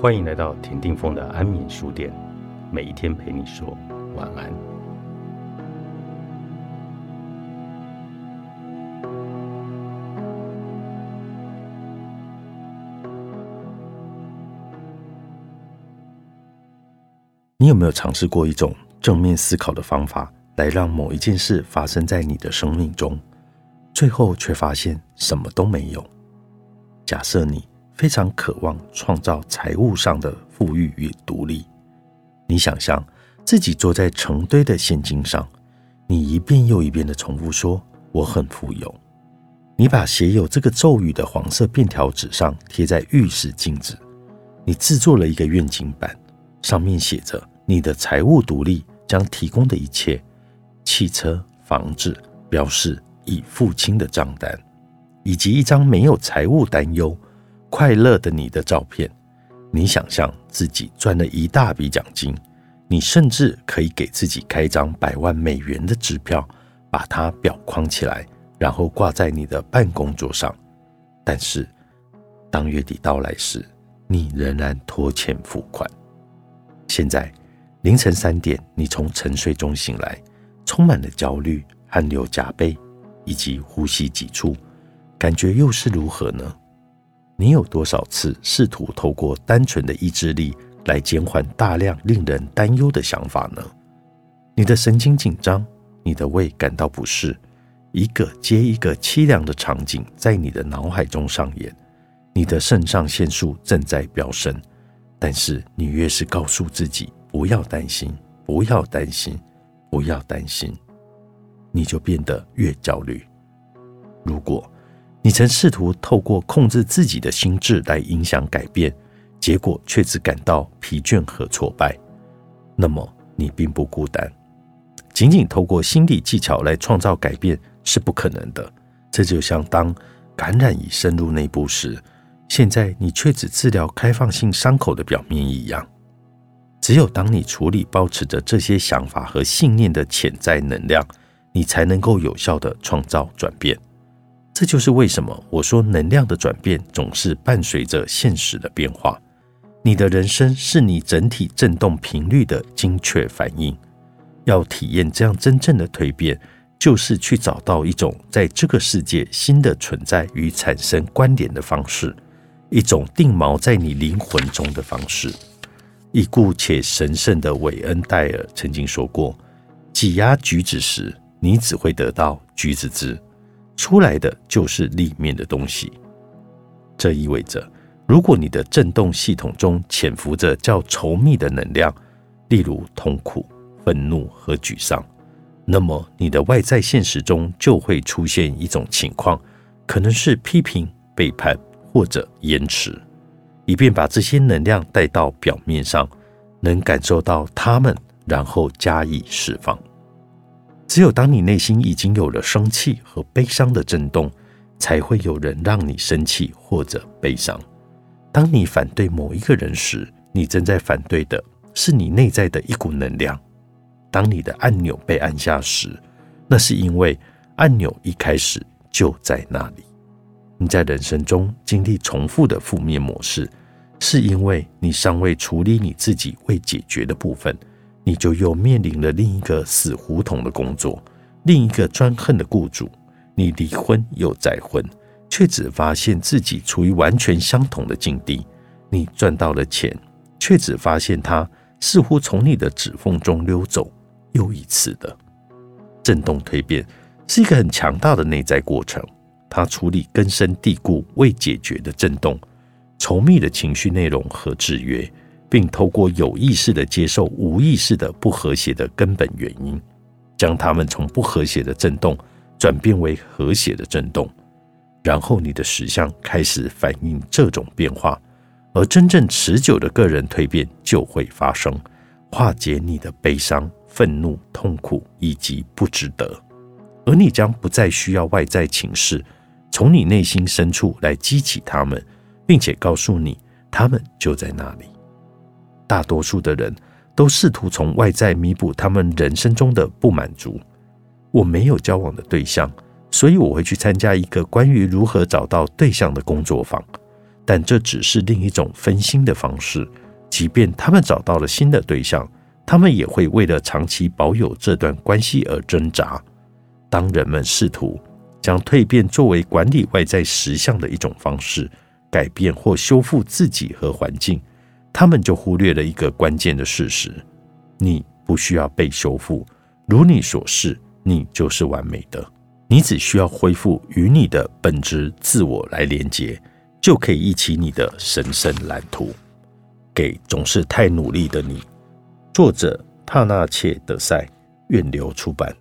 欢迎来到田定峰的安眠书店，每一天陪你说晚安。你有没有尝试过一种正面思考的方法，来让某一件事发生在你的生命中，最后却发现什么都没有？假设你。非常渴望创造财务上的富裕与独立。你想象自己坐在成堆的现金上，你一遍又一遍的重复说：“我很富有。”你把写有这个咒语的黄色便条纸上贴在浴室镜子。你制作了一个愿景板，上面写着你的财务独立将提供的一切：汽车、房子，标示已付清的账单，以及一张没有财务担忧。快乐的你的照片，你想象自己赚了一大笔奖金，你甚至可以给自己开张百万美元的支票，把它裱框起来，然后挂在你的办公桌上。但是，当月底到来时，你仍然拖欠付款。现在凌晨三点，你从沉睡中醒来，充满了焦虑、汗流浃背以及呼吸急促，感觉又是如何呢？你有多少次试图透过单纯的意志力来减缓大量令人担忧的想法呢？你的神经紧张，你的胃感到不适，一个接一个凄凉的场景在你的脑海中上演，你的肾上腺素正在飙升，但是你越是告诉自己不要担心，不要担心，不要担心，你就变得越焦虑。如果你曾试图透过控制自己的心智来影响改变，结果却只感到疲倦和挫败。那么你并不孤单。仅仅透过心理技巧来创造改变是不可能的。这就像当感染已深入内部时，现在你却只治疗开放性伤口的表面一样。只有当你处理保持着这些想法和信念的潜在能量，你才能够有效的创造转变。这就是为什么我说能量的转变总是伴随着现实的变化。你的人生是你整体振动频率的精确反应。要体验这样真正的蜕变，就是去找到一种在这个世界新的存在与产生关联的方式，一种定锚在你灵魂中的方式。已故且神圣的韦恩戴尔曾经说过：“挤压橘子时，你只会得到橘子汁。”出来的就是里面的东西，这意味着，如果你的振动系统中潜伏着较稠密的能量，例如痛苦、愤怒和沮丧，那么你的外在现实中就会出现一种情况，可能是批评、背叛或者延迟，以便把这些能量带到表面上，能感受到它们，然后加以释放。只有当你内心已经有了生气和悲伤的震动，才会有人让你生气或者悲伤。当你反对某一个人时，你正在反对的是你内在的一股能量。当你的按钮被按下时，那是因为按钮一开始就在那里。你在人生中经历重复的负面模式，是因为你尚未处理你自己未解决的部分。你就又面临了另一个死胡同的工作，另一个专横的雇主。你离婚又再婚，却只发现自己处于完全相同的境地。你赚到了钱，却只发现它似乎从你的指缝中溜走。又一次的震动蜕变，是一个很强大的内在过程。它处理根深蒂固未解决的震动、稠密的情绪内容和制约。并透过有意识的接受无意识的不和谐的根本原因，将它们从不和谐的震动转变为和谐的震动，然后你的实相开始反映这种变化，而真正持久的个人蜕变就会发生，化解你的悲伤、愤怒、痛苦以及不值得，而你将不再需要外在情势从你内心深处来激起他们，并且告诉你他们就在那里。大多数的人都试图从外在弥补他们人生中的不满足。我没有交往的对象，所以我会去参加一个关于如何找到对象的工作坊。但这只是另一种分心的方式。即便他们找到了新的对象，他们也会为了长期保有这段关系而挣扎。当人们试图将蜕变作为管理外在实相的一种方式，改变或修复自己和环境，他们就忽略了一个关键的事实：你不需要被修复。如你所示，你就是完美的。你只需要恢复与你的本质自我来连接，就可以一起你的神圣蓝图。给总是太努力的你。作者：帕纳切德塞，愿流出版。